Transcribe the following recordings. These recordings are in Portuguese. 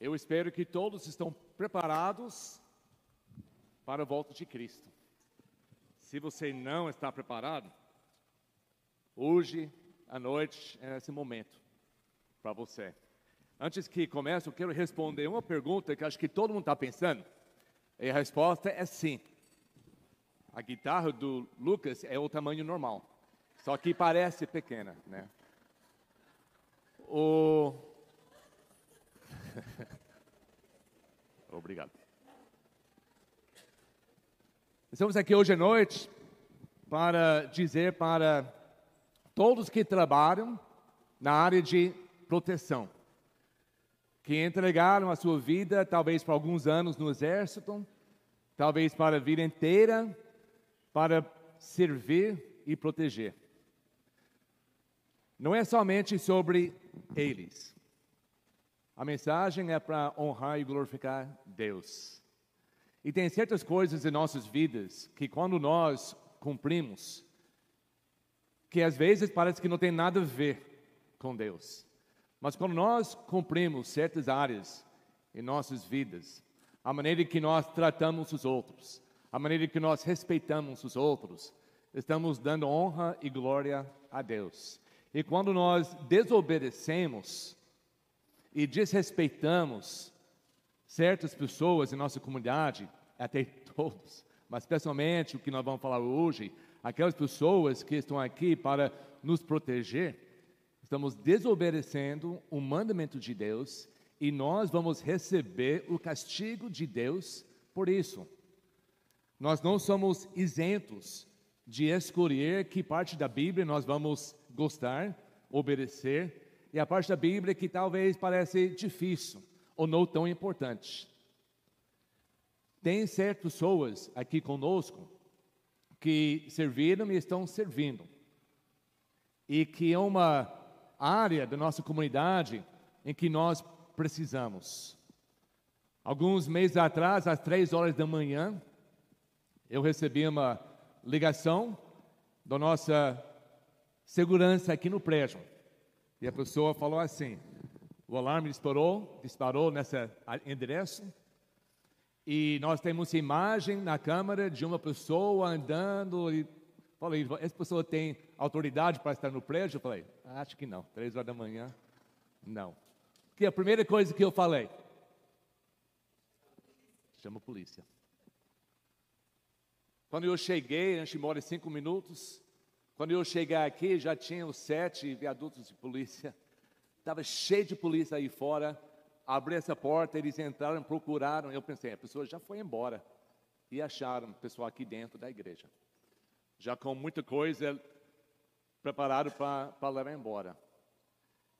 Eu espero que todos estão preparados para a volta de Cristo. Se você não está preparado, hoje à noite é esse momento para você. Antes que comece, eu quero responder uma pergunta que acho que todo mundo está pensando. E a resposta é sim. A guitarra do Lucas é o tamanho normal, só que parece pequena, né? O Obrigado. Estamos aqui hoje à noite para dizer para todos que trabalham na área de proteção, que entregaram a sua vida, talvez por alguns anos no exército, talvez para a vida inteira, para servir e proteger. Não é somente sobre eles. A mensagem é para honrar e glorificar Deus. E tem certas coisas em nossas vidas que, quando nós cumprimos, que às vezes parece que não tem nada a ver com Deus. Mas quando nós cumprimos certas áreas em nossas vidas, a maneira que nós tratamos os outros, a maneira que nós respeitamos os outros, estamos dando honra e glória a Deus. E quando nós desobedecemos, e desrespeitamos certas pessoas em nossa comunidade, até todos, mas especialmente o que nós vamos falar hoje, aquelas pessoas que estão aqui para nos proteger, estamos desobedecendo o mandamento de Deus e nós vamos receber o castigo de Deus por isso. Nós não somos isentos de escolher que parte da Bíblia nós vamos gostar, obedecer e a parte da Bíblia que talvez parece difícil ou não tão importante. Tem certas pessoas aqui conosco que serviram e estão servindo, e que é uma área da nossa comunidade em que nós precisamos. Alguns meses atrás, às três horas da manhã, eu recebi uma ligação da nossa segurança aqui no prédio. E a pessoa falou assim: o alarme disparou, disparou nesse endereço. E nós temos imagem na câmera de uma pessoa andando. E falei: essa pessoa tem autoridade para estar no prédio? Eu falei: acho que não. Três horas da manhã, não. Que a primeira coisa que eu falei: chama a polícia. Quando eu cheguei, a gente mora cinco minutos. Quando eu cheguei aqui, já tinha os sete viadutos de polícia. Estava cheio de polícia aí fora. Abri essa porta, eles entraram, procuraram. Eu pensei, a pessoa já foi embora. E acharam o pessoal aqui dentro da igreja. Já com muita coisa preparado para levar embora.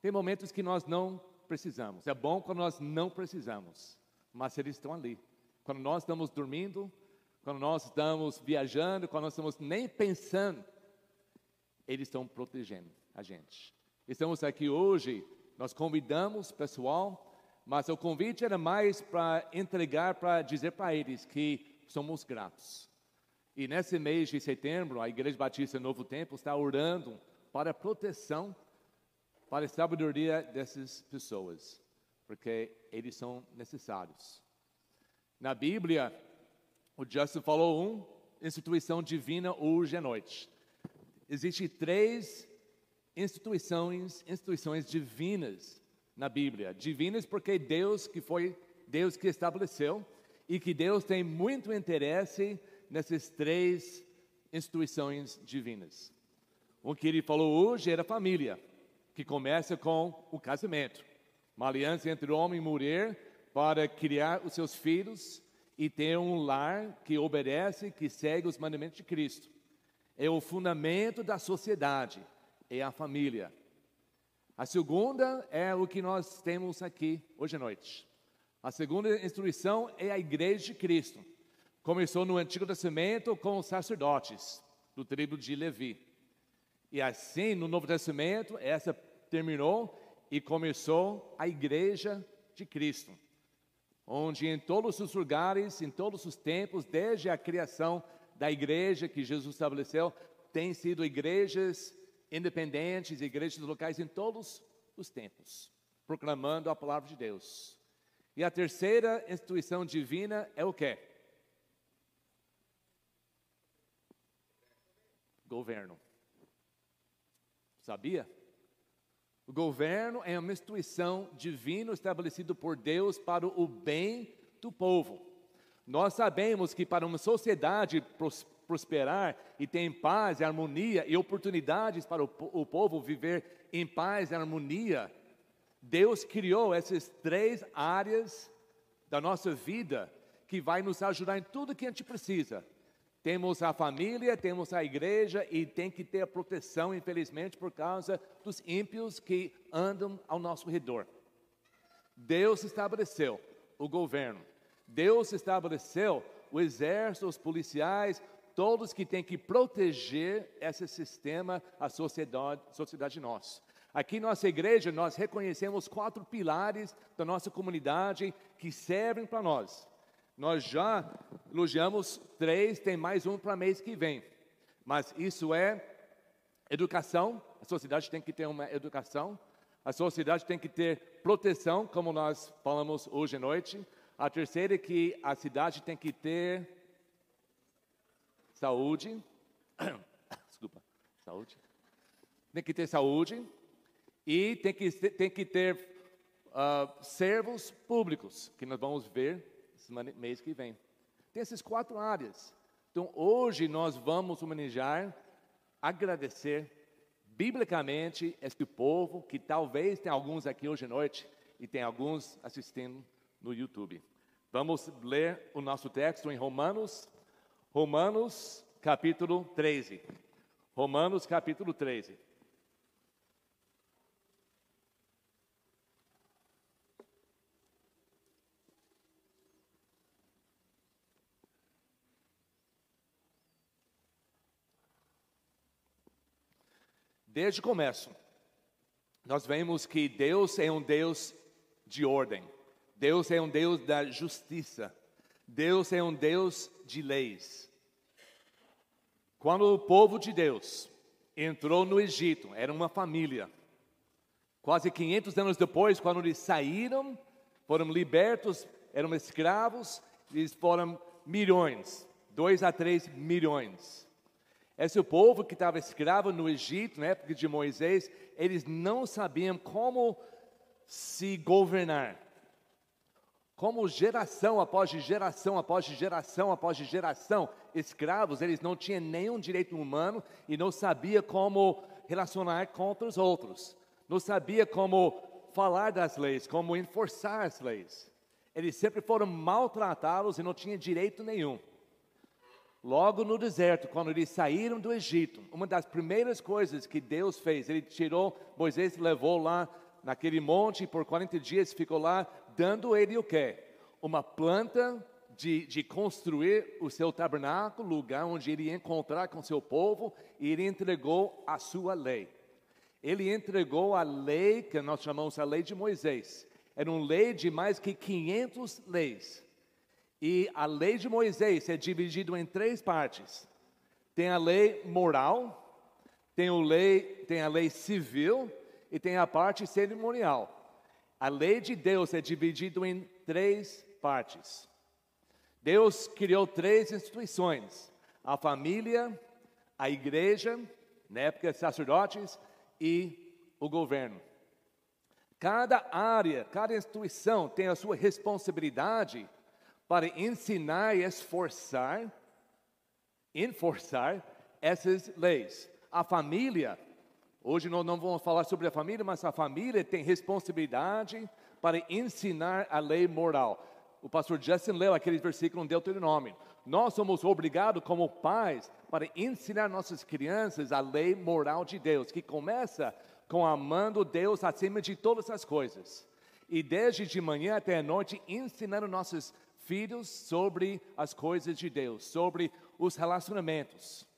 Tem momentos que nós não precisamos. É bom quando nós não precisamos. Mas eles estão ali. Quando nós estamos dormindo, quando nós estamos viajando, quando nós estamos nem pensando eles estão protegendo a gente. Estamos aqui hoje, nós convidamos pessoal, mas o convite era mais para entregar, para dizer para eles que somos gratos. E nesse mês de setembro, a Igreja Batista Novo Tempo está orando para a proteção, para a sabedoria dessas pessoas, porque eles são necessários. Na Bíblia, o Justin falou um, instituição divina hoje à noite. Existem três instituições, instituições divinas na Bíblia. Divinas porque Deus que foi Deus que estabeleceu e que Deus tem muito interesse nessas três instituições divinas. O que ele falou hoje era família, que começa com o casamento, uma aliança entre homem e mulher para criar os seus filhos e ter um lar que obedece, que segue os mandamentos de Cristo é o fundamento da sociedade, é a família. A segunda é o que nós temos aqui hoje à noite. A segunda instrução é a igreja de Cristo. Começou no Antigo Testamento com os sacerdotes do tribo de Levi. E assim, no Novo Testamento, essa terminou e começou a igreja de Cristo, onde em todos os lugares, em todos os tempos, desde a criação da igreja que Jesus estabeleceu tem sido igrejas independentes, igrejas locais em todos os tempos, proclamando a palavra de Deus. E a terceira instituição divina é o quê? Governo. Sabia? O governo é uma instituição divina estabelecida por Deus para o bem do povo. Nós sabemos que para uma sociedade prosperar e ter paz e harmonia e oportunidades para o, povo viver em paz e harmonia, Deus criou essas três áreas da nossa vida que vai nos ajudar em tudo que a gente precisa. Temos a família, temos a igreja e tem que ter a proteção, infelizmente, por causa dos ímpios que andam ao nosso redor. Deus estabeleceu o governo, Deus estabeleceu o exército, os policiais, todos que têm que proteger esse sistema, a sociedade, sociedade nossa. Aqui nossa igreja, nós reconhecemos quatro pilares da nossa comunidade que servem para nós. Nós já elogiamos três, tem mais um para mês que vem. Mas isso é educação, a sociedade tem que ter uma educação, a sociedade tem que ter proteção, como nós falamos hoje à noite. A terceira é que a cidade tem que ter saúde. Desculpa, saúde. Tem que ter saúde e tem que, tem que ter uh, servos públicos, que nós vamos ver mês que vem. Tem essas quatro áreas. Então, hoje nós vamos homenagear, agradecer biblicamente este povo, que talvez tem alguns aqui hoje à noite e tem alguns assistindo no YouTube. Vamos ler o nosso texto em Romanos, Romanos capítulo 13. Romanos capítulo 13. Desde o começo, nós vemos que Deus é um Deus de ordem, Deus é um Deus da justiça, Deus é um Deus de leis. Quando o povo de Deus entrou no Egito, era uma família. Quase 500 anos depois, quando eles saíram, foram libertos, eram escravos, eles foram milhões, dois a três milhões. Esse povo que estava escravo no Egito, na época de Moisés, eles não sabiam como se governar. Como geração após geração, após geração, após geração, escravos, eles não tinham nenhum direito humano e não sabia como relacionar com os outros. Não sabia como falar das leis, como enforçar as leis. Eles sempre foram maltratados e não tinham direito nenhum. Logo no deserto, quando eles saíram do Egito, uma das primeiras coisas que Deus fez, ele tirou, Moisés levou lá naquele monte por 40 dias ficou lá, dando ele o quê? Uma planta de, de construir o seu tabernáculo, lugar onde ele ia encontrar com seu povo, e ele entregou a sua lei. Ele entregou a lei, que nós chamamos a lei de Moisés. Era uma lei de mais que 500 leis. E a lei de Moisés é dividida em três partes. Tem a lei moral, tem, o lei, tem a lei civil e tem a parte cerimonial. A lei de Deus é dividida em três partes. Deus criou três instituições: a família, a igreja, na época sacerdotes, e o governo. Cada área, cada instituição tem a sua responsabilidade para ensinar e esforçar, enforçar essas leis. A família, hoje nós não vamos falar sobre a família, mas a família tem responsabilidade para ensinar a lei moral. O pastor Justin leu aquele versículo no Deuteronômio. Nós somos obrigados, como pais, para ensinar nossas crianças a lei moral de Deus, que começa com amando Deus acima de todas as coisas. E desde de manhã até a noite, ensinando nossos filhos sobre as coisas de Deus, sobre os relacionamentos.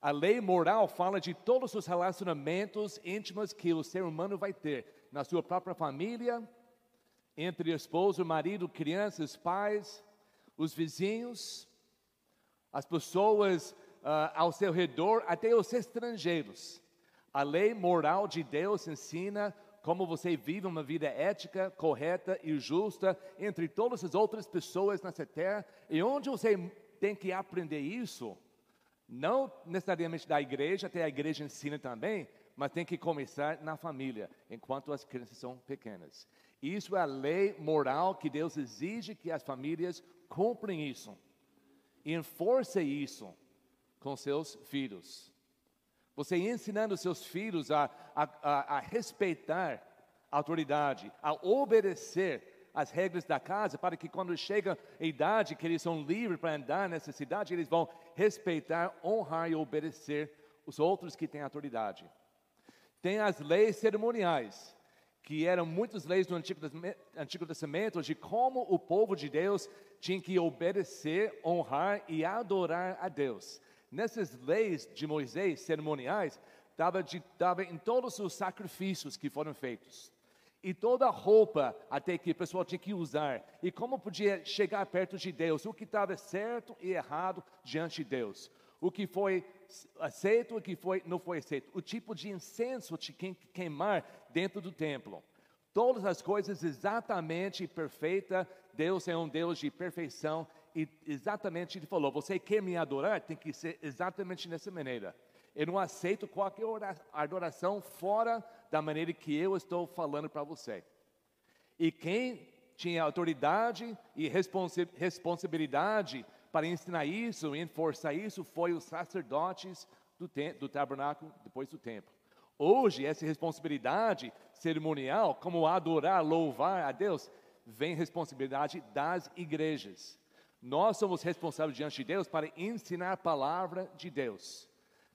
A lei moral fala de todos os relacionamentos íntimos que o ser humano vai ter na sua própria família, entre esposo, marido, crianças, pais, os vizinhos, as pessoas uh, ao seu redor, até os estrangeiros. A lei moral de Deus ensina como você vive uma vida ética, correta e justa entre todas as outras pessoas nessa terra, e onde você tem que aprender isso, não necessariamente da igreja, até a igreja ensina também, mas tem que começar na família, enquanto as crianças são pequenas. Isso é a lei moral que Deus exige que as famílias cumprem isso. E enforce isso com seus filhos. Você ensinando seus filhos a, a, a, a respeitar a autoridade, a obedecer as regras da casa, para que quando chega a idade que eles são livres para andar nessa cidade, eles vão respeitar, honrar e obedecer os outros que têm autoridade. Tem as leis cerimoniais, que eram muitas leis do Antigo, Testamento de como o povo de Deus tinha que obedecer, honrar e adorar a Deus. Nessas leis de Moisés, cerimoniais, estava em todos os sacrifícios que foram feitos. E toda a roupa até que o pessoal tinha que usar. E como podia chegar perto de Deus. O que estava certo e errado diante de Deus. O que foi aceito e o que foi, não foi aceito. O tipo de incenso de queimar dentro do templo. Todas as coisas exatamente perfeitas. Deus é um Deus de perfeição. E exatamente ele falou: você quer me adorar? Tem que ser exatamente dessa maneira. Eu não aceito qualquer adoração fora da maneira que eu estou falando para você. E quem tinha autoridade e responsabilidade para ensinar isso e enforçar isso foi os sacerdotes do, do tabernáculo depois do templo. Hoje, essa responsabilidade cerimonial, como adorar, louvar a Deus, vem responsabilidade das igrejas. Nós somos responsáveis diante de Deus para ensinar a palavra de Deus.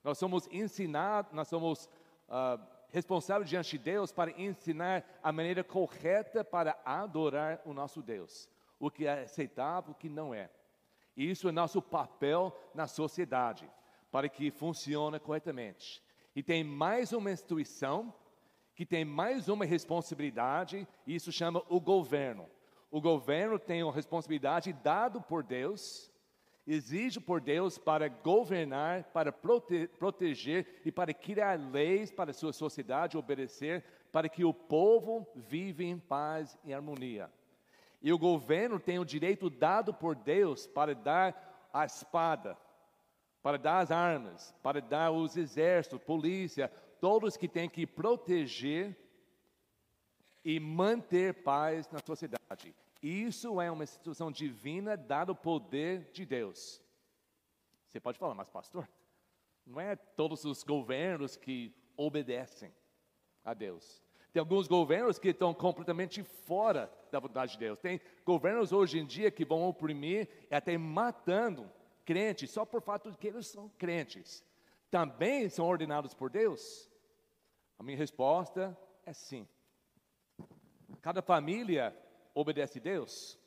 Nós somos ensinados, nós somos uh, responsáveis diante de Deus para ensinar a maneira correta para adorar o nosso Deus. O que é aceitável, o que não é. E isso é nosso papel na sociedade, para que funcione corretamente. E tem mais uma instituição que tem mais uma responsabilidade, e isso chama o governo. O governo tem uma responsabilidade dado por Deus, exige por Deus para governar, para prote proteger e para criar leis para a sua sociedade obedecer, para que o povo viva em paz e harmonia. E o governo tem o direito dado por Deus para dar a espada, para dar as armas, para dar os exércitos, polícia, todos que têm que proteger e manter paz na sociedade. Isso é uma instituição divina dada o poder de Deus. Você pode falar, mas pastor, não é todos os governos que obedecem a Deus. Tem alguns governos que estão completamente fora da vontade de Deus. Tem governos hoje em dia que vão oprimir e até matando crentes só por fato de que eles são crentes. Também são ordenados por Deus? A minha resposta é sim. Cada família obedece Deus?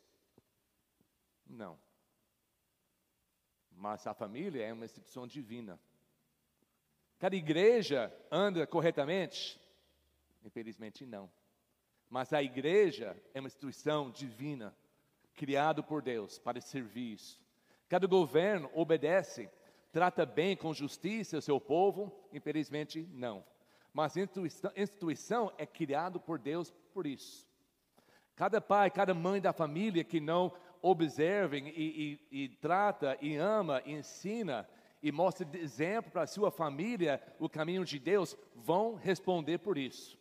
Não. Mas a família é uma instituição divina. Cada igreja anda corretamente? Infelizmente, não. Mas a igreja é uma instituição divina, criada por Deus para servir isso. Cada governo obedece, trata bem com justiça o seu povo? Infelizmente, não. Mas a instituição, instituição é criada por Deus por isso. Cada pai, cada mãe da família que não observem e, e, e trata e ama e ensina e mostra exemplo para a sua família o caminho de Deus, vão responder por isso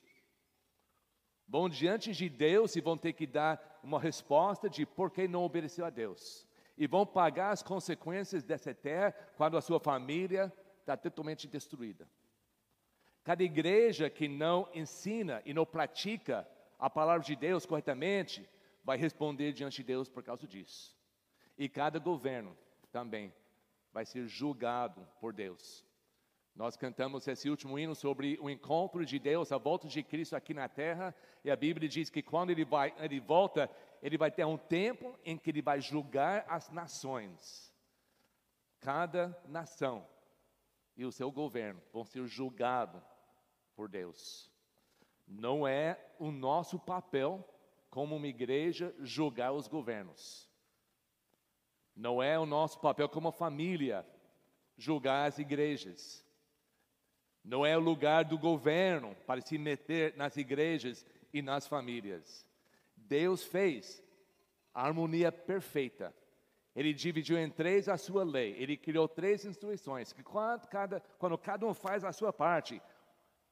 vão diante de Deus e vão ter que dar uma resposta de por que não obedeceu a Deus. E vão pagar as consequências dessa terra quando a sua família está totalmente destruída. Cada igreja que não ensina e não pratica a palavra de Deus corretamente vai responder diante de Deus por causa disso. E cada governo também vai ser julgado por Deus. Nós cantamos esse último hino sobre o encontro de Deus, a volta de Cristo aqui na terra, e a Bíblia diz que quando ele, vai, ele volta, ele vai ter um tempo em que ele vai julgar as nações. Cada nação e o seu governo vão ser julgados por Deus. Não é o nosso papel como uma igreja julgar os governos. Não é o nosso papel como família julgar as igrejas. Não é o lugar do governo para se meter nas igrejas e nas famílias. Deus fez a harmonia perfeita. Ele dividiu em três a sua lei. Ele criou três instruções que quando cada, quando cada um faz a sua parte,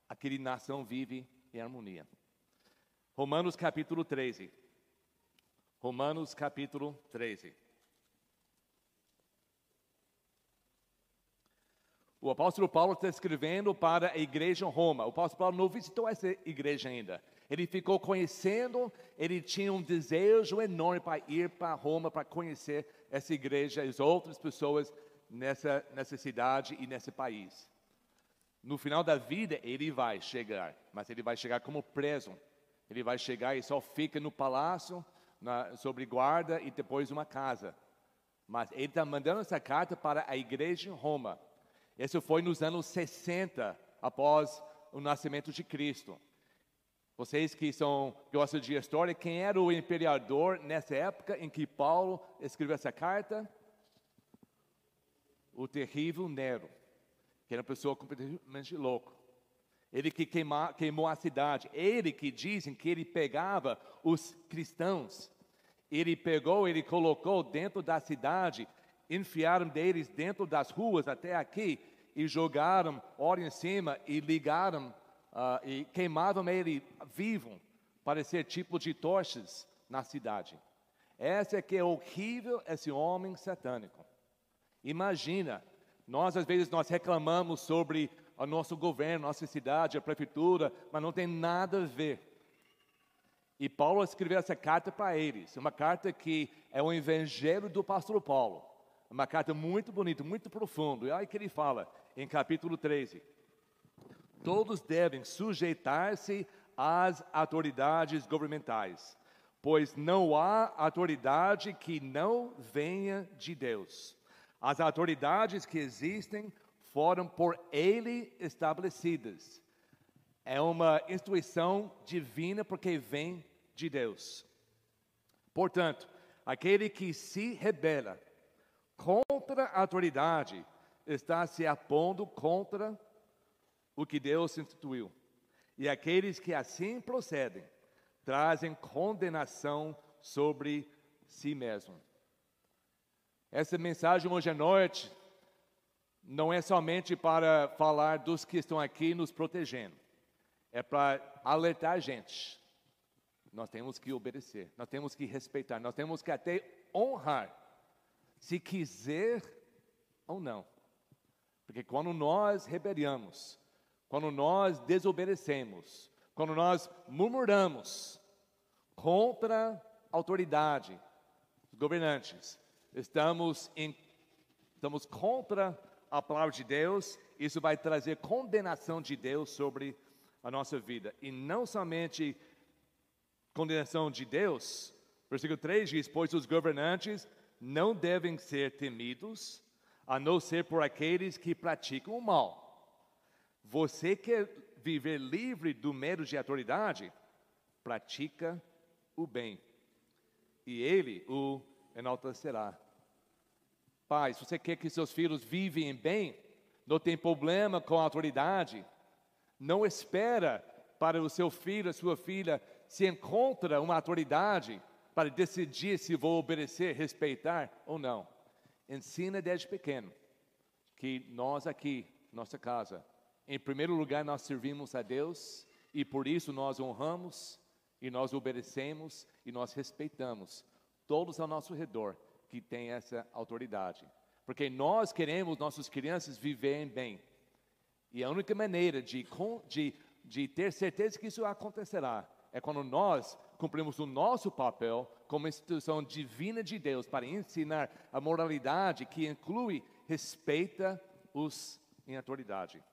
aquele nação vive em harmonia. Romanos capítulo 13. Romanos capítulo 13. O apóstolo Paulo está escrevendo para a igreja em Roma. O apóstolo Paulo não visitou essa igreja ainda. Ele ficou conhecendo, ele tinha um desejo enorme para ir para Roma, para conhecer essa igreja e as outras pessoas nessa, nessa cidade e nesse país. No final da vida, ele vai chegar, mas ele vai chegar como preso. Ele vai chegar e só fica no palácio, na, sobre guarda e depois uma casa. Mas ele está mandando essa carta para a igreja em Roma. Isso foi nos anos 60, após o nascimento de Cristo. Vocês que são gostam de história, quem era o imperador nessa época em que Paulo escreveu essa carta? O terrível Nero, que era uma pessoa completamente louca. Ele que queima, queimou a cidade. Ele que dizem que ele pegava os cristãos. Ele pegou, ele colocou dentro da cidade enfiaram deles dentro das ruas até aqui e jogaram óleo em cima e ligaram uh, e queimavam ele vivo para ser tipo de tochas na cidade. Essa é que é horrível esse homem satânico. Imagina, nós às vezes nós reclamamos sobre o nosso governo, nossa cidade, a prefeitura, mas não tem nada a ver. E Paulo escreveu essa carta para eles, uma carta que é o evangelho do pastor Paulo. Uma carta muito bonita, muito profunda. E olha o que ele fala em capítulo 13. Todos devem sujeitar-se às autoridades governamentais, pois não há autoridade que não venha de Deus. As autoridades que existem foram por Ele estabelecidas. É uma instituição divina porque vem de Deus. Portanto, aquele que se rebela contra a autoridade, está se apondo contra o que Deus instituiu. E aqueles que assim procedem trazem condenação sobre si mesmo. Essa mensagem hoje à noite não é somente para falar dos que estão aqui nos protegendo, é para alertar a gente. Nós temos que obedecer, nós temos que respeitar, nós temos que até honrar se quiser ou não. Porque quando nós rebeliamos, quando nós desobedecemos, quando nós murmuramos contra a autoridade, os governantes, estamos, em, estamos contra a palavra de Deus, isso vai trazer condenação de Deus sobre a nossa vida. E não somente condenação de Deus, versículo 3 diz: Pois os governantes não devem ser temidos, a não ser por aqueles que praticam o mal. Você quer viver livre do medo de autoridade? Pratica o bem, e ele o enaltecerá. Pai, se você quer que seus filhos vivem bem, não tem problema com a autoridade, não espera para o seu filho, a sua filha, se encontra uma autoridade para decidir se vou obedecer, respeitar ou não. Ensina desde pequeno que nós aqui, nossa casa, em primeiro lugar nós servimos a Deus e por isso nós honramos e nós obedecemos e nós respeitamos todos ao nosso redor que têm essa autoridade. Porque nós queremos nossas crianças viverem bem. E a única maneira de, de, de ter certeza que isso acontecerá é quando nós cumprimos o nosso papel como instituição divina de Deus para ensinar a moralidade que inclui respeita os em autoridade.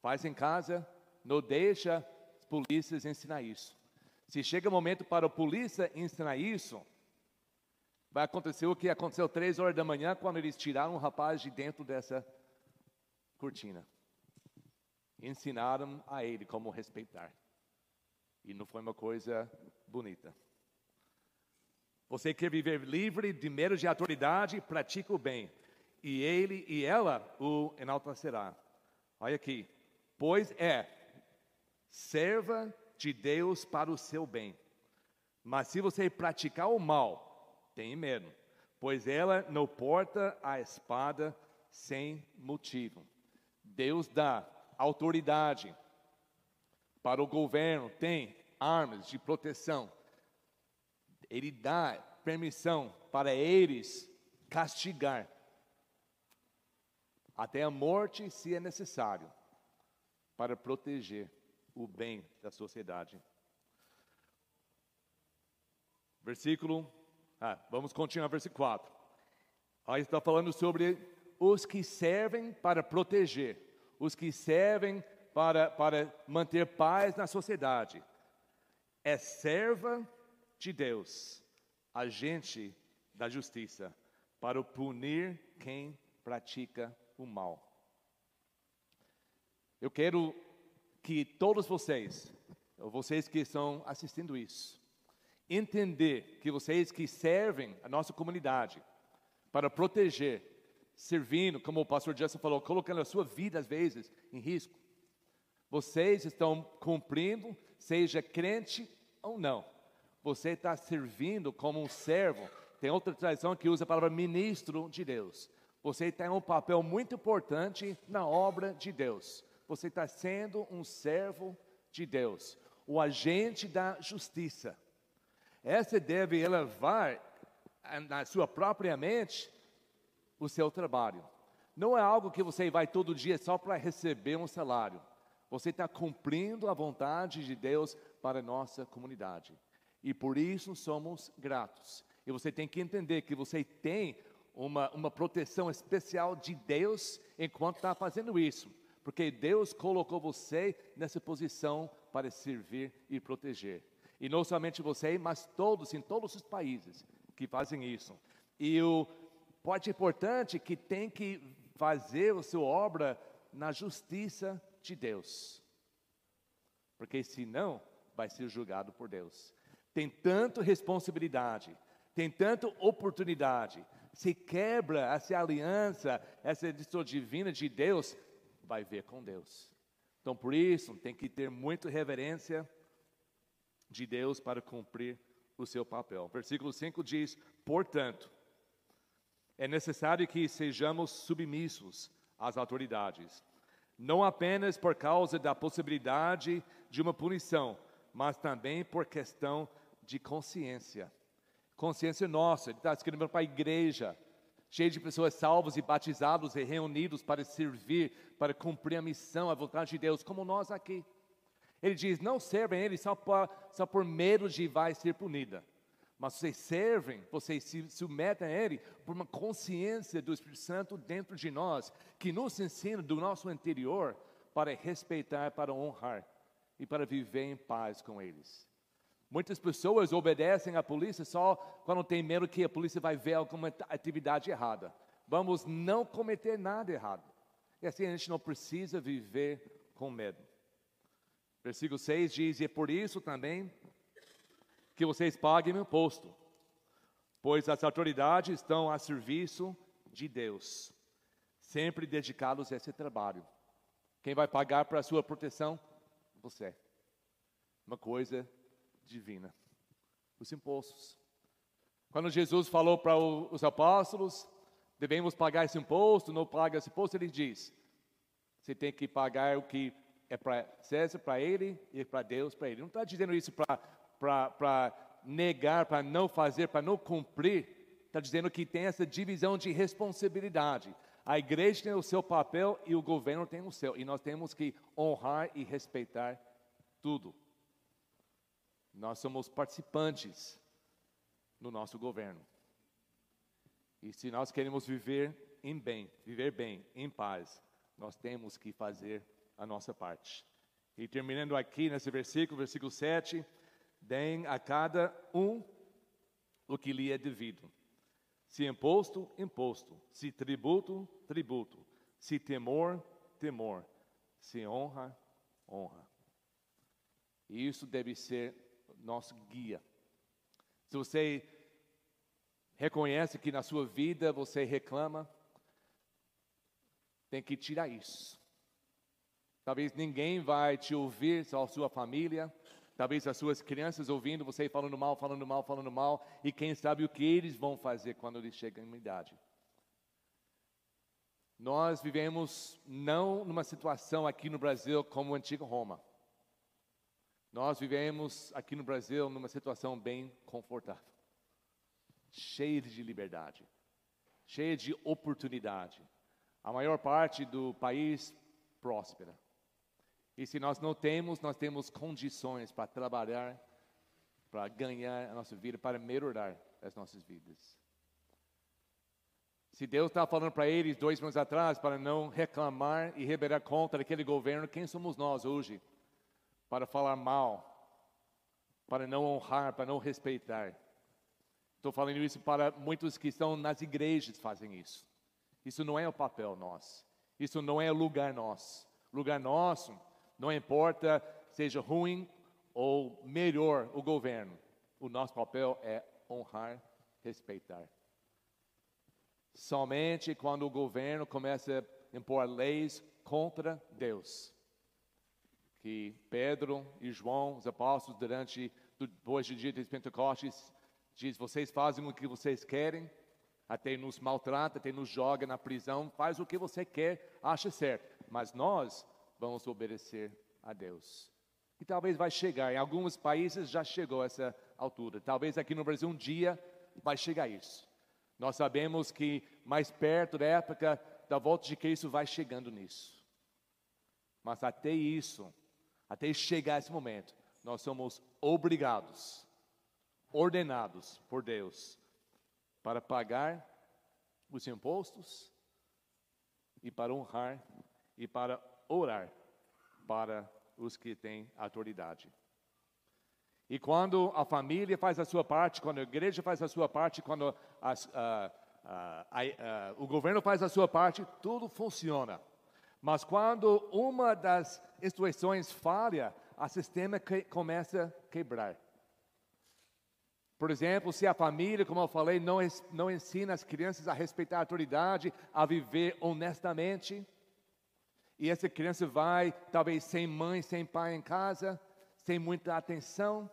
Faz em casa, não deixa as polícias ensinar isso. Se chega o momento para a polícia ensinar isso, vai acontecer o que aconteceu três horas da manhã quando eles tiraram um rapaz de dentro dessa cortina. Ensinaram a ele como respeitar. E não foi uma coisa bonita. Você quer viver livre de medo de autoridade, pratica o bem, e ele e ela o enaltecerá. Olha aqui, pois é, serva de Deus para o seu bem. Mas se você praticar o mal, tenha medo, pois ela não porta a espada sem motivo. Deus dá autoridade para o governo, tem armas de proteção. Ele dá permissão para eles castigar até a morte, se é necessário, para proteger o bem da sociedade. Versículo, ah, vamos continuar, versículo 4. Aí está falando sobre os que servem para proteger, os que servem para, para manter paz na sociedade. É serva de Deus, agente da justiça, para punir quem pratica o mal. Eu quero que todos vocês, vocês que estão assistindo isso, entender que vocês que servem a nossa comunidade para proteger, servindo, como o pastor Justin falou, colocando a sua vida às vezes em risco. Vocês estão cumprindo, seja crente ou não. Você está servindo como um servo. Tem outra tradição que usa a palavra ministro de Deus. Você tem um papel muito importante na obra de Deus. Você está sendo um servo de Deus, o agente da justiça. Essa deve elevar na sua própria mente o seu trabalho. Não é algo que você vai todo dia só para receber um salário. Você está cumprindo a vontade de Deus para a nossa comunidade. E por isso somos gratos. E você tem que entender que você tem uma, uma proteção especial de Deus enquanto está fazendo isso, porque Deus colocou você nessa posição para servir e proteger. E não somente você, mas todos, em todos os países que fazem isso. E o parte importante que tem que fazer a sua obra na justiça de Deus. Porque senão vai ser julgado por Deus. Tem tanto responsabilidade, tem tanto oportunidade, se quebra essa aliança, essa edição divina de Deus, vai ver com Deus. Então, por isso, tem que ter muita reverência de Deus para cumprir o seu papel. Versículo 5 diz: Portanto, é necessário que sejamos submissos às autoridades, não apenas por causa da possibilidade de uma punição, mas também por questão de consciência consciência nossa. Ele está escrevendo para a igreja, cheia de pessoas salvas e batizados e reunidos para servir, para cumprir a missão, a vontade de Deus, como nós aqui. Ele diz: não servem Ele só por, só por medo de vai ser punida. Mas vocês servem, vocês se submetem a Ele por uma consciência do Espírito Santo dentro de nós, que nos ensina do nosso interior para respeitar, para honrar e para viver em paz com eles. Muitas pessoas obedecem à polícia só quando tem medo que a polícia vai ver alguma atividade errada. Vamos não cometer nada errado. E assim a gente não precisa viver com medo. Versículo 6 diz: E é por isso também que vocês paguem o imposto, pois as autoridades estão a serviço de Deus, sempre dedicados a esse trabalho. Quem vai pagar para a sua proteção? Você. Uma coisa divina, os impostos. Quando Jesus falou para os apóstolos, devemos pagar esse imposto, não paga esse imposto, ele diz: você tem que pagar o que é para César, para ele, e para Deus, para ele. Não está dizendo isso para negar, para não fazer, para não cumprir. Está dizendo que tem essa divisão de responsabilidade. A igreja tem o seu papel e o governo tem o seu. E nós temos que honrar e respeitar tudo. Nós somos participantes no nosso governo. E se nós queremos viver em bem, viver bem, em paz, nós temos que fazer a nossa parte. E terminando aqui nesse versículo, versículo 7, deem a cada um o que lhe é devido. Se imposto, imposto. Se tributo, tributo. Se temor, temor. Se honra, honra. E isso deve ser nosso guia. Se você reconhece que na sua vida você reclama, tem que tirar isso. Talvez ninguém vai te ouvir, só a sua família. Talvez as suas crianças ouvindo você falando mal, falando mal, falando mal. E quem sabe o que eles vão fazer quando eles chegam em idade. Nós vivemos não numa situação aqui no Brasil como a antiga Roma. Nós vivemos aqui no Brasil numa situação bem confortável, cheia de liberdade, cheia de oportunidade. A maior parte do país próspera. E se nós não temos, nós temos condições para trabalhar, para ganhar a nossa vida, para melhorar as nossas vidas. Se Deus está falando para eles dois anos atrás para não reclamar e rebelar contra aquele governo, quem somos nós hoje para falar mal, para não honrar, para não respeitar? Estou falando isso para muitos que estão nas igrejas fazem isso. Isso não é o papel nosso. Isso não é o lugar nosso. Lugar nosso, não importa seja ruim ou melhor o governo. O nosso papel é honrar, respeitar. Somente quando o governo começa a impor leis contra Deus, que Pedro e João, os apóstolos, durante depois do dia de Pentecostes, diz: vocês fazem o que vocês querem, até nos maltrata, até nos joga na prisão, faz o que você quer, acha certo. Mas nós vamos obedecer a Deus. E talvez vai chegar, em alguns países já chegou essa altura. Talvez aqui no Brasil um dia vai chegar isso. Nós sabemos que mais perto da época da volta de Cristo vai chegando nisso. Mas até isso, até chegar esse momento, nós somos obrigados, ordenados por Deus, para pagar os impostos e para honrar e para orar para os que têm autoridade. E quando a família faz a sua parte, quando a igreja faz a sua parte, quando as, o governo faz a sua parte, tudo funciona. Mas quando uma das instituições falha, o sistema que, começa a quebrar. Por exemplo, se a família, como eu falei, não, não ensina as crianças a respeitar a autoridade, a viver honestamente, e essa criança vai, talvez sem mãe, sem pai em casa, sem muita atenção,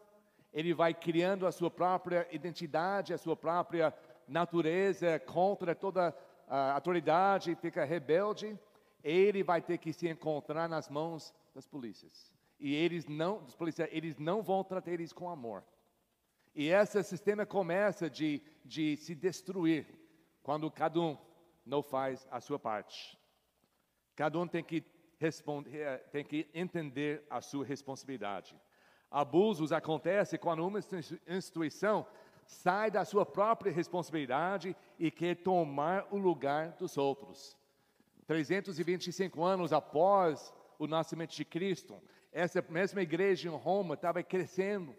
ele vai criando a sua própria identidade, a sua própria natureza contra toda a autoridade, fica rebelde, ele vai ter que se encontrar nas mãos das polícias. E eles não, dos policiais, eles não vão tratar eles com amor. E esse sistema começa de, de se destruir quando cada um não faz a sua parte. Cada um tem que responder, eh, tem que entender a sua responsabilidade. Abusos acontecem quando uma instituição sai da sua própria responsabilidade e quer tomar o lugar dos outros. 325 anos após o nascimento de Cristo, essa mesma igreja em Roma estava crescendo.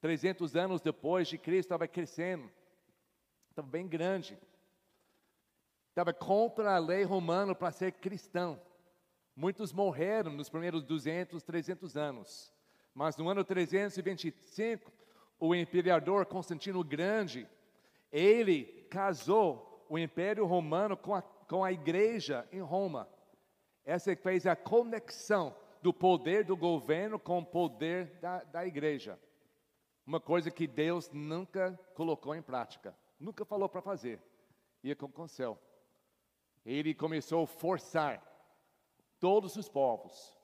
300 anos depois de Cristo estava crescendo. Estava bem grande. Estava contra a lei romana para ser cristão. Muitos morreram nos primeiros 200, 300 anos. Mas no ano 325, o imperador Constantino Grande, ele casou o Império Romano com a, com a igreja em Roma. Essa fez a conexão do poder do governo com o poder da, da igreja. Uma coisa que Deus nunca colocou em prática, nunca falou para fazer. Ia com o céu. Ele começou a forçar todos os povos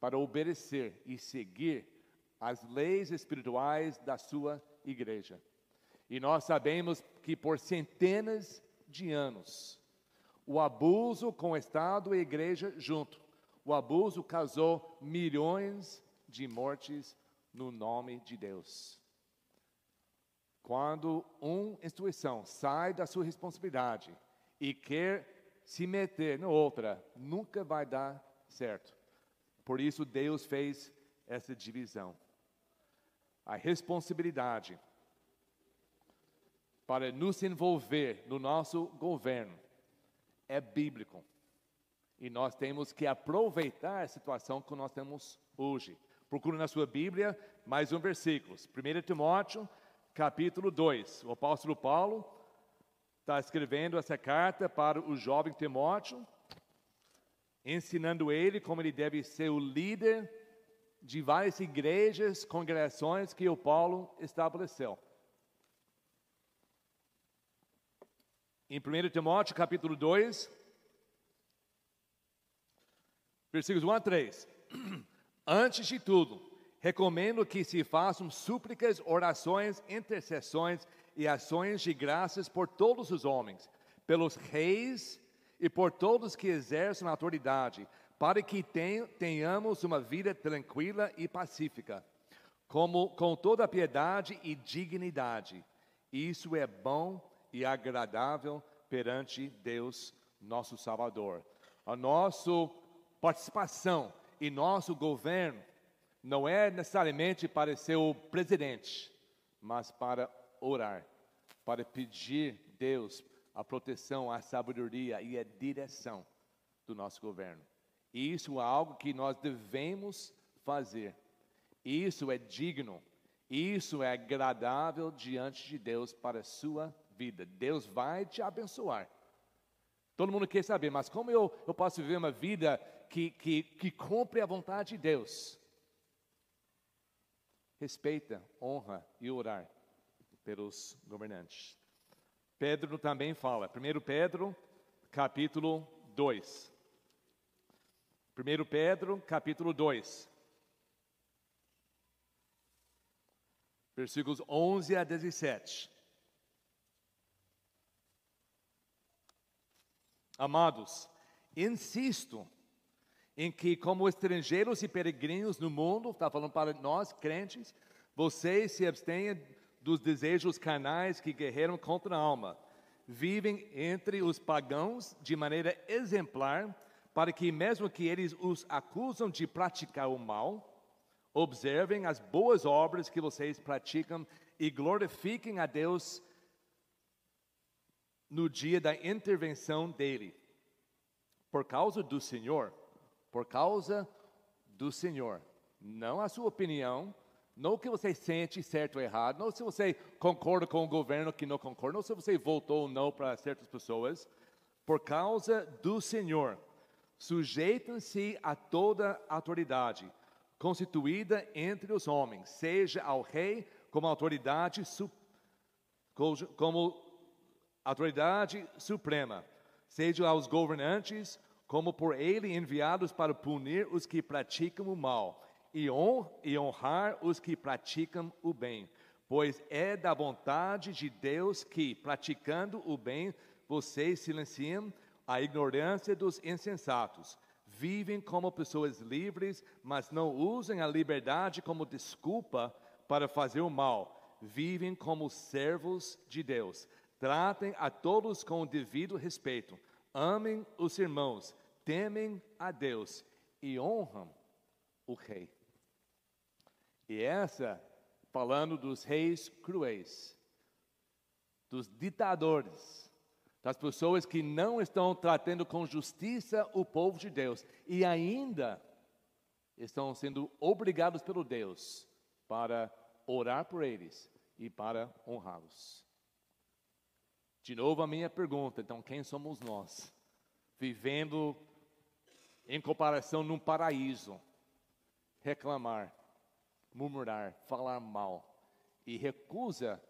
para obedecer e seguir as leis espirituais da sua igreja. E nós sabemos que por centenas de anos, o abuso com o Estado e a igreja junto, o abuso causou milhões de mortes no nome de Deus. Quando uma instituição sai da sua responsabilidade e quer se meter na outra, nunca vai dar certo. Por isso Deus fez essa divisão. A responsabilidade para nos envolver no nosso governo é bíblico. E nós temos que aproveitar a situação que nós temos hoje. Procure na sua Bíblia mais um versículo. 1 Timóteo, capítulo 2. O apóstolo Paulo está escrevendo essa carta para o jovem Timóteo. ensinando ele como ele deve ser o líder de várias igrejas, congregações que o Paulo estabeleceu. Em 1 Timóteo capítulo 2, versículos 1 a 3. Antes de tudo, recomendo que se façam súplicas, orações, intercessões e ações de graças por todos os homens, pelos reis e por todos que exercem autoridade, para que tenhamos uma vida tranquila e pacífica, como, com toda piedade e dignidade. Isso é bom e agradável perante Deus, nosso Salvador. A nossa participação e nosso governo não é necessariamente para ser o presidente, mas para orar, para pedir Deus a proteção, a sabedoria e a direção do nosso governo. Isso é algo que nós devemos fazer. Isso é digno. Isso é agradável diante de Deus para a sua vida. Deus vai te abençoar. Todo mundo quer saber, mas como eu, eu posso viver uma vida que, que, que cumpre a vontade de Deus? Respeita, honra e orar pelos governantes. Pedro também fala, 1 Pedro, capítulo 2. 1 Pedro, capítulo 2. Versículos 11 a 17. Amados, insisto em que, como estrangeiros e peregrinos no mundo, está falando para nós, crentes, vocês se abstenham dos desejos carnais que guerreiram contra a alma. Vivem entre os pagãos de maneira exemplar para que, mesmo que eles os acusam de praticar o mal, observem as boas obras que vocês praticam e glorifiquem a Deus no dia da intervenção dele. Por causa do Senhor, por causa do Senhor, não a sua opinião, não o que você sente certo ou errado, não se você concorda com o governo que não concorda, não se você votou ou não para certas pessoas, por causa do Senhor Sujeitam-se a toda autoridade constituída entre os homens, seja ao rei como autoridade como autoridade suprema, seja aos governantes como por ele enviados para punir os que praticam o mal e honrar os que praticam o bem, pois é da vontade de Deus que, praticando o bem, vocês silenciam a ignorância dos insensatos. Vivem como pessoas livres, mas não usem a liberdade como desculpa para fazer o mal. Vivem como servos de Deus. Tratem a todos com o devido respeito. Amem os irmãos, temem a Deus e honram o rei. E essa, falando dos reis cruéis, dos ditadores, das pessoas que não estão tratando com justiça o povo de Deus e ainda estão sendo obrigados pelo Deus para orar por eles e para honrá-los. De novo a minha pergunta, então quem somos nós? Vivendo em comparação num paraíso, reclamar, murmurar, falar mal e recusa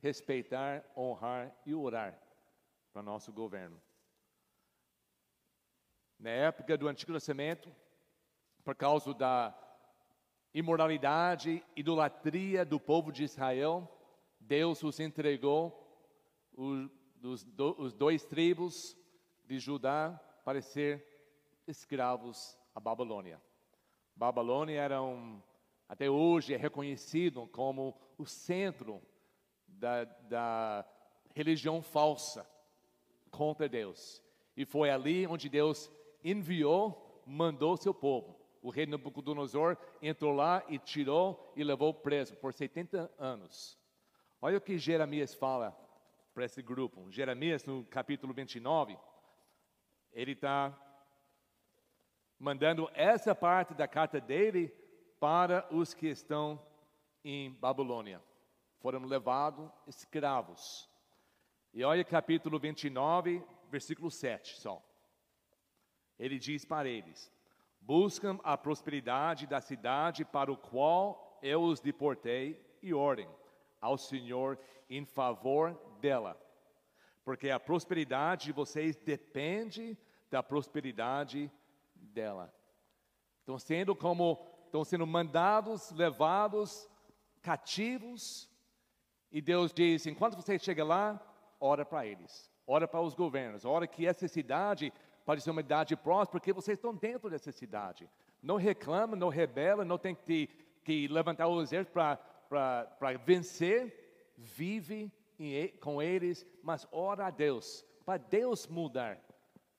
respeitar, honrar e orar para nosso governo. Na época do Antigo Testamento, por causa da imoralidade, idolatria do povo de Israel, Deus os entregou os, os, dois tribos de Judá para ser escravos à Babilônia. Babilônia era um, até hoje é reconhecido como o centro da, da religião falsa contra Deus. E foi ali onde Deus enviou, mandou seu povo. O rei Nabucodonosor entrou lá e tirou e levou preso por 70 anos. Olha o que Jeremias fala para esse grupo. Jeremias, no capítulo 29, ele está mandando essa parte da carta dele para os que estão em Babilônia. Foram levados escravos. E olha capítulo 29, versículo 7 só. Ele diz para eles: Buscam a prosperidade da cidade para o qual eu os deportei e orem ao Senhor em favor dela. Porque a prosperidade de vocês depende da prosperidade dela. Estão sendo como estão sendo mandados, levados cativos, e Deus diz: enquanto você chega lá, ora para eles, ora para os governos, ora que essa cidade pode ser uma cidade próspera, porque vocês estão dentro dessa cidade. Não reclama, não rebela, não tem que, que levantar o exército para vencer, vive com eles, mas ora a Deus, para Deus mudar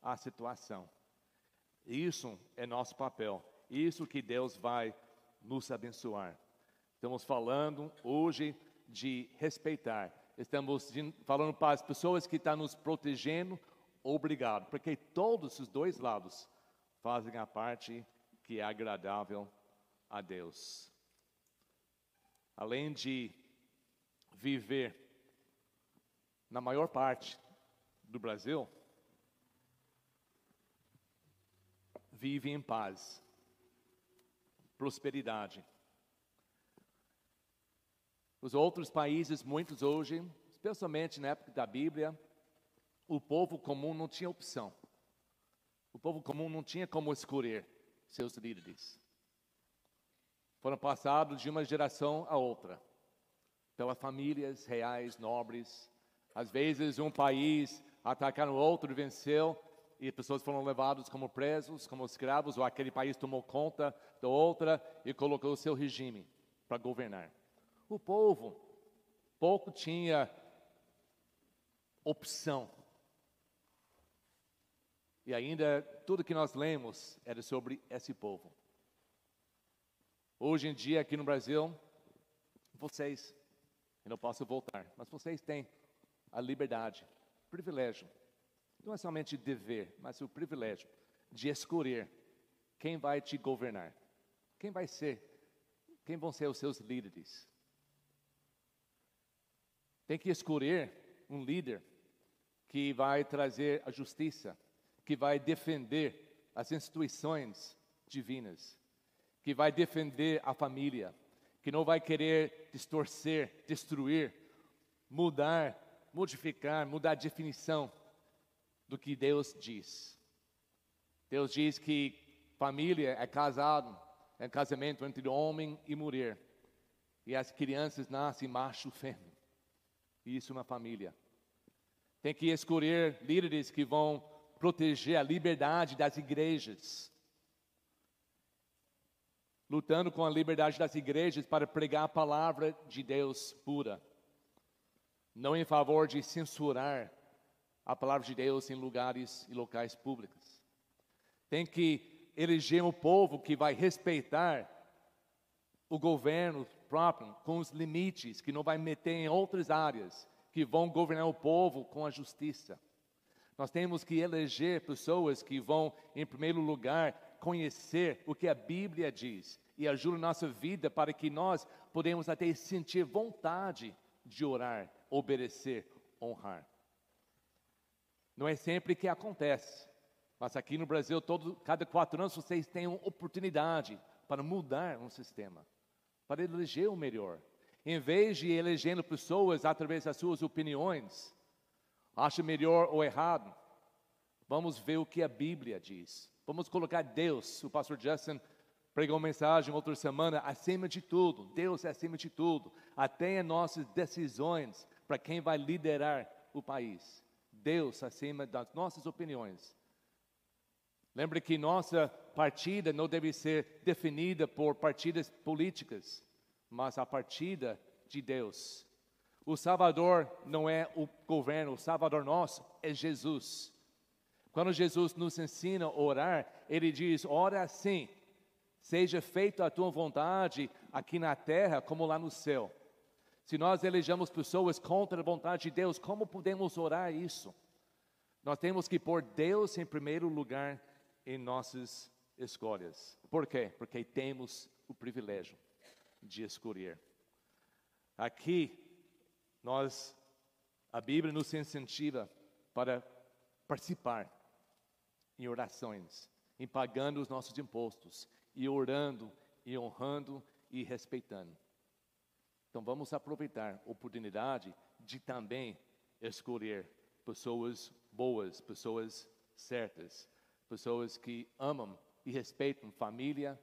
a situação. Isso é nosso papel, isso que Deus vai nos abençoar. Estamos falando hoje de respeitar. Estamos falando para as pessoas que estão nos protegendo, obrigado, porque todos os dois lados fazem a parte que é agradável a Deus. Além de viver na maior parte do Brasil, vive em paz, prosperidade. Os outros países, muitos hoje, especialmente na época da Bíblia, o povo comum não tinha opção. O povo comum não tinha como escolher seus líderes. Foram passados de uma geração a outra, pelas famílias reais, nobres. Às vezes, um país atacaram o outro venceu, e pessoas foram levadas como presos, como escravos, ou aquele país tomou conta da outra e colocou o seu regime para governar. O povo pouco tinha opção. E ainda tudo que nós lemos era sobre esse povo. Hoje em dia, aqui no Brasil, vocês, eu não posso voltar, mas vocês têm a liberdade, privilégio, não é somente dever, mas o privilégio de escolher quem vai te governar, quem vai ser, quem vão ser os seus líderes. Tem que escolher um líder que vai trazer a justiça, que vai defender as instituições divinas, que vai defender a família, que não vai querer distorcer, destruir, mudar, modificar, mudar a definição do que Deus diz. Deus diz que família é casado, é casamento entre homem e mulher. E as crianças nascem macho e fêmea isso na família. Tem que escolher líderes que vão proteger a liberdade das igrejas. Lutando com a liberdade das igrejas para pregar a palavra de Deus pura. Não em favor de censurar a palavra de Deus em lugares e locais públicos. Tem que eleger um povo que vai respeitar o governo próprio, com os limites, que não vai meter em outras áreas, que vão governar o povo com a justiça. Nós temos que eleger pessoas que vão, em primeiro lugar, conhecer o que a Bíblia diz e ajuda nossa vida para que nós podemos até sentir vontade de orar, obedecer, honrar. Não é sempre que acontece, mas aqui no Brasil, todo, cada quatro anos vocês têm uma oportunidade para mudar um sistema para eleger o melhor. Em vez de elegendo pessoas através das suas opiniões, acha melhor ou errado, vamos ver o que a Bíblia diz. Vamos colocar Deus. O pastor Justin pregou uma mensagem outra semana, acima de tudo. Deus é acima de tudo. Até em nossas decisões para quem vai liderar o país. Deus acima das nossas opiniões. Lembre que nossa partida não deve ser definida por partidas políticas, mas a partida de Deus. O Salvador não é o governo, o Salvador nosso é Jesus. Quando Jesus nos ensina a orar, ele diz: ora assim, seja feita a tua vontade aqui na terra como lá no céu. Se nós elegemos pessoas contra a vontade de Deus, como podemos orar isso? Nós temos que pôr Deus em primeiro lugar em nossas escolhas. Por quê? Porque temos o privilégio de escolher. Aqui, nós, a Bíblia nos incentiva para participar em orações, em pagando os nossos impostos, e orando, e honrando e respeitando. Então vamos aproveitar a oportunidade de também escolher pessoas boas, pessoas certas, pessoas que amam e respeitam família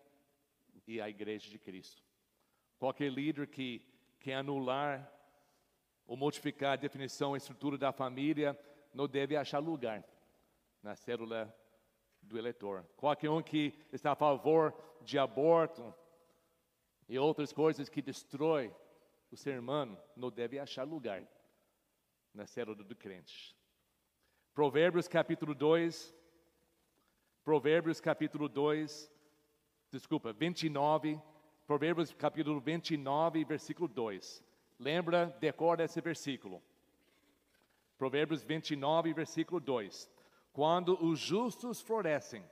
e a igreja de Cristo. Qualquer líder que quer anular ou modificar a definição e estrutura da família não deve achar lugar na célula do eleitor. Qualquer um que está a favor de aborto e outras coisas que destrói o ser humano não deve achar lugar na célula do crente. Provérbios capítulo 2, Provérbios capítulo 2, desculpa, 29, Provérbios capítulo 29, versículo 2. Lembra, decora esse versículo. Provérbios 29, versículo 2. Quando os justos florescem,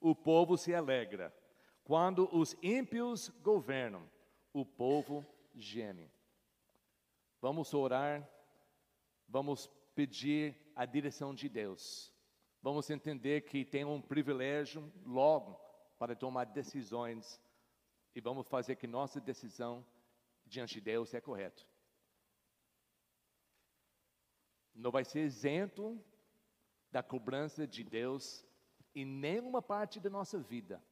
o povo se alegra. Quando os ímpios governam, o povo geme. Vamos orar, vamos pedir a direção de Deus. Vamos entender que tem um privilégio logo para tomar decisões e vamos fazer que nossa decisão diante de Deus é correta. Não vai ser isento da cobrança de Deus em nenhuma parte da nossa vida.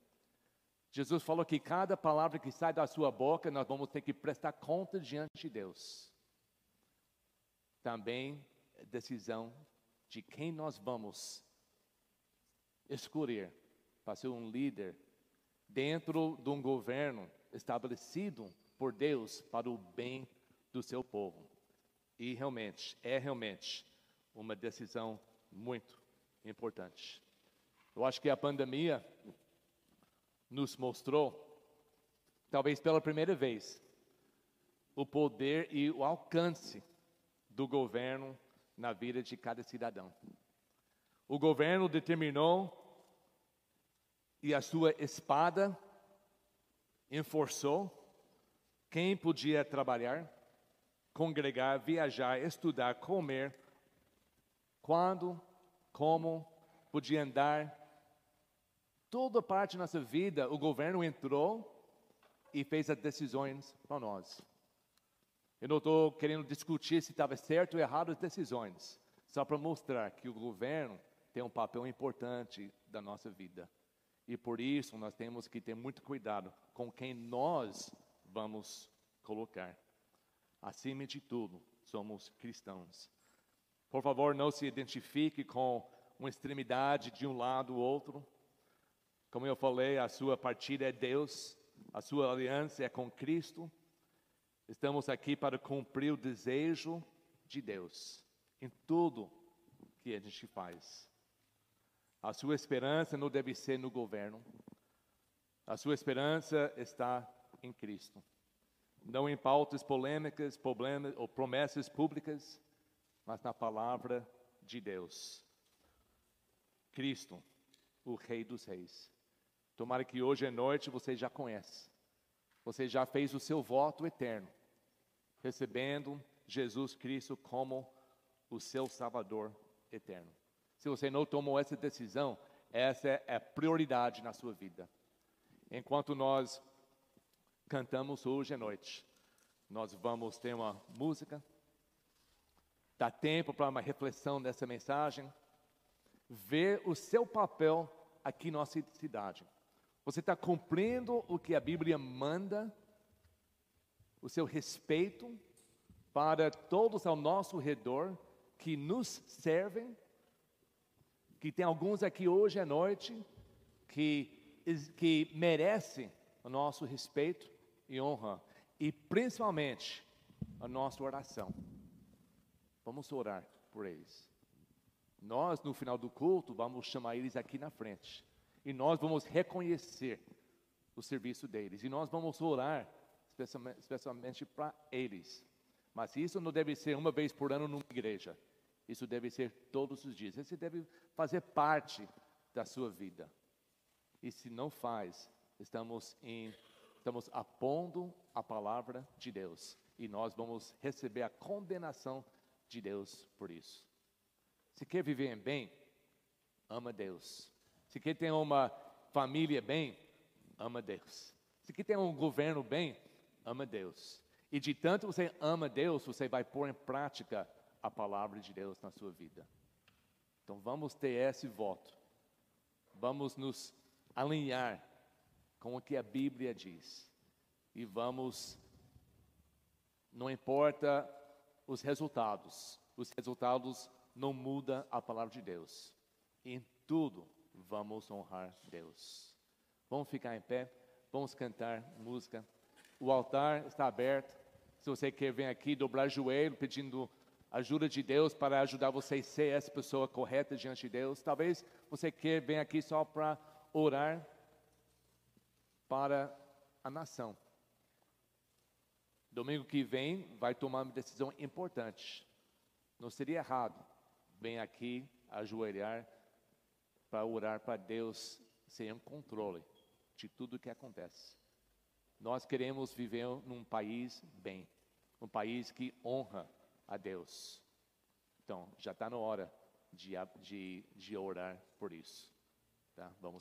Jesus falou que cada palavra que sai da sua boca, nós vamos ter que prestar conta diante de Deus. Também decisão de quem nós vamos escolher para ser um líder dentro de um governo estabelecido por Deus para o bem do seu povo. E realmente, é realmente uma decisão muito importante. Eu acho que a pandemia nos mostrou, talvez pela primeira vez, o poder e o alcance do governo na vida de cada cidadão. O governo determinou e a sua espada enforçou quem podia trabalhar, congregar, viajar, estudar, comer, quando, como, podia andar. Toda parte da nossa vida, o governo entrou e fez as decisões para nós. Eu não estou querendo discutir se estava certo ou errado as decisões, só para mostrar que o governo tem um papel importante da nossa vida. E por isso nós temos que ter muito cuidado com quem nós vamos colocar. Acima de tudo, somos cristãos. Por favor, não se identifique com uma extremidade de um lado ou outro. Como eu falei, a sua partida é Deus, a sua aliança é com Cristo. Estamos aqui para cumprir o desejo de Deus em tudo que a gente faz. A sua esperança não deve ser no governo. A sua esperança está em Cristo. Não em pautas polêmicas, problemas ou promessas públicas, mas na palavra de Deus. Cristo, o Rei dos Reis. Tomara que hoje à noite você já conhece. Você já fez o seu voto eterno, recebendo Jesus Cristo como o seu Salvador eterno. Se você não tomou essa decisão, essa é a prioridade na sua vida. Enquanto nós cantamos hoje à noite, nós vamos ter uma música, dá tempo para uma reflexão dessa mensagem, ver o seu papel aqui na nossa cidade. Você está cumprindo o que a Bíblia manda, o seu respeito para todos ao nosso redor que nos servem, que tem alguns aqui hoje à noite que, que merecem o nosso respeito e honra, e principalmente a nossa oração. Vamos orar por eles. Nós, no final do culto, vamos chamar eles aqui na frente e nós vamos reconhecer o serviço deles. E nós vamos orar especialmente, para eles. Mas isso não deve ser uma vez por ano numa igreja. Isso deve ser todos os dias. Isso deve fazer parte da sua vida. E se não faz, estamos em estamos apondo a palavra de Deus e nós vamos receber a condenação de Deus por isso. Se quer viver em bem, ama Deus Se quer ter uma família bem, ama Deus. Se quer ter um governo bem, ama Deus. E de tanto você ama Deus, você vai pôr em prática a palavra de Deus na sua vida. Então vamos ter esse voto. Vamos nos alinhar com o que a Bíblia diz. E vamos, não importa os resultados, os resultados não mudam a palavra de Deus. Em tudo vamos honrar Deus. Vamos ficar em pé, vamos cantar música. O altar está aberto. Se você quer vir aqui dobrar joelho pedindo ajuda de Deus para ajudar você a ser essa pessoa correta diante de Deus, talvez você quer vir aqui só para orar para a nação. Domingo que vem vai tomar uma decisão importante. Não seria errado vir aqui ajoelhar para orar para Deus ser controle de tudo o que acontece. Nós queremos viver num país bem, um país que honra a Deus. Então, já está na hora de, de, de orar por isso. Tá? Vamos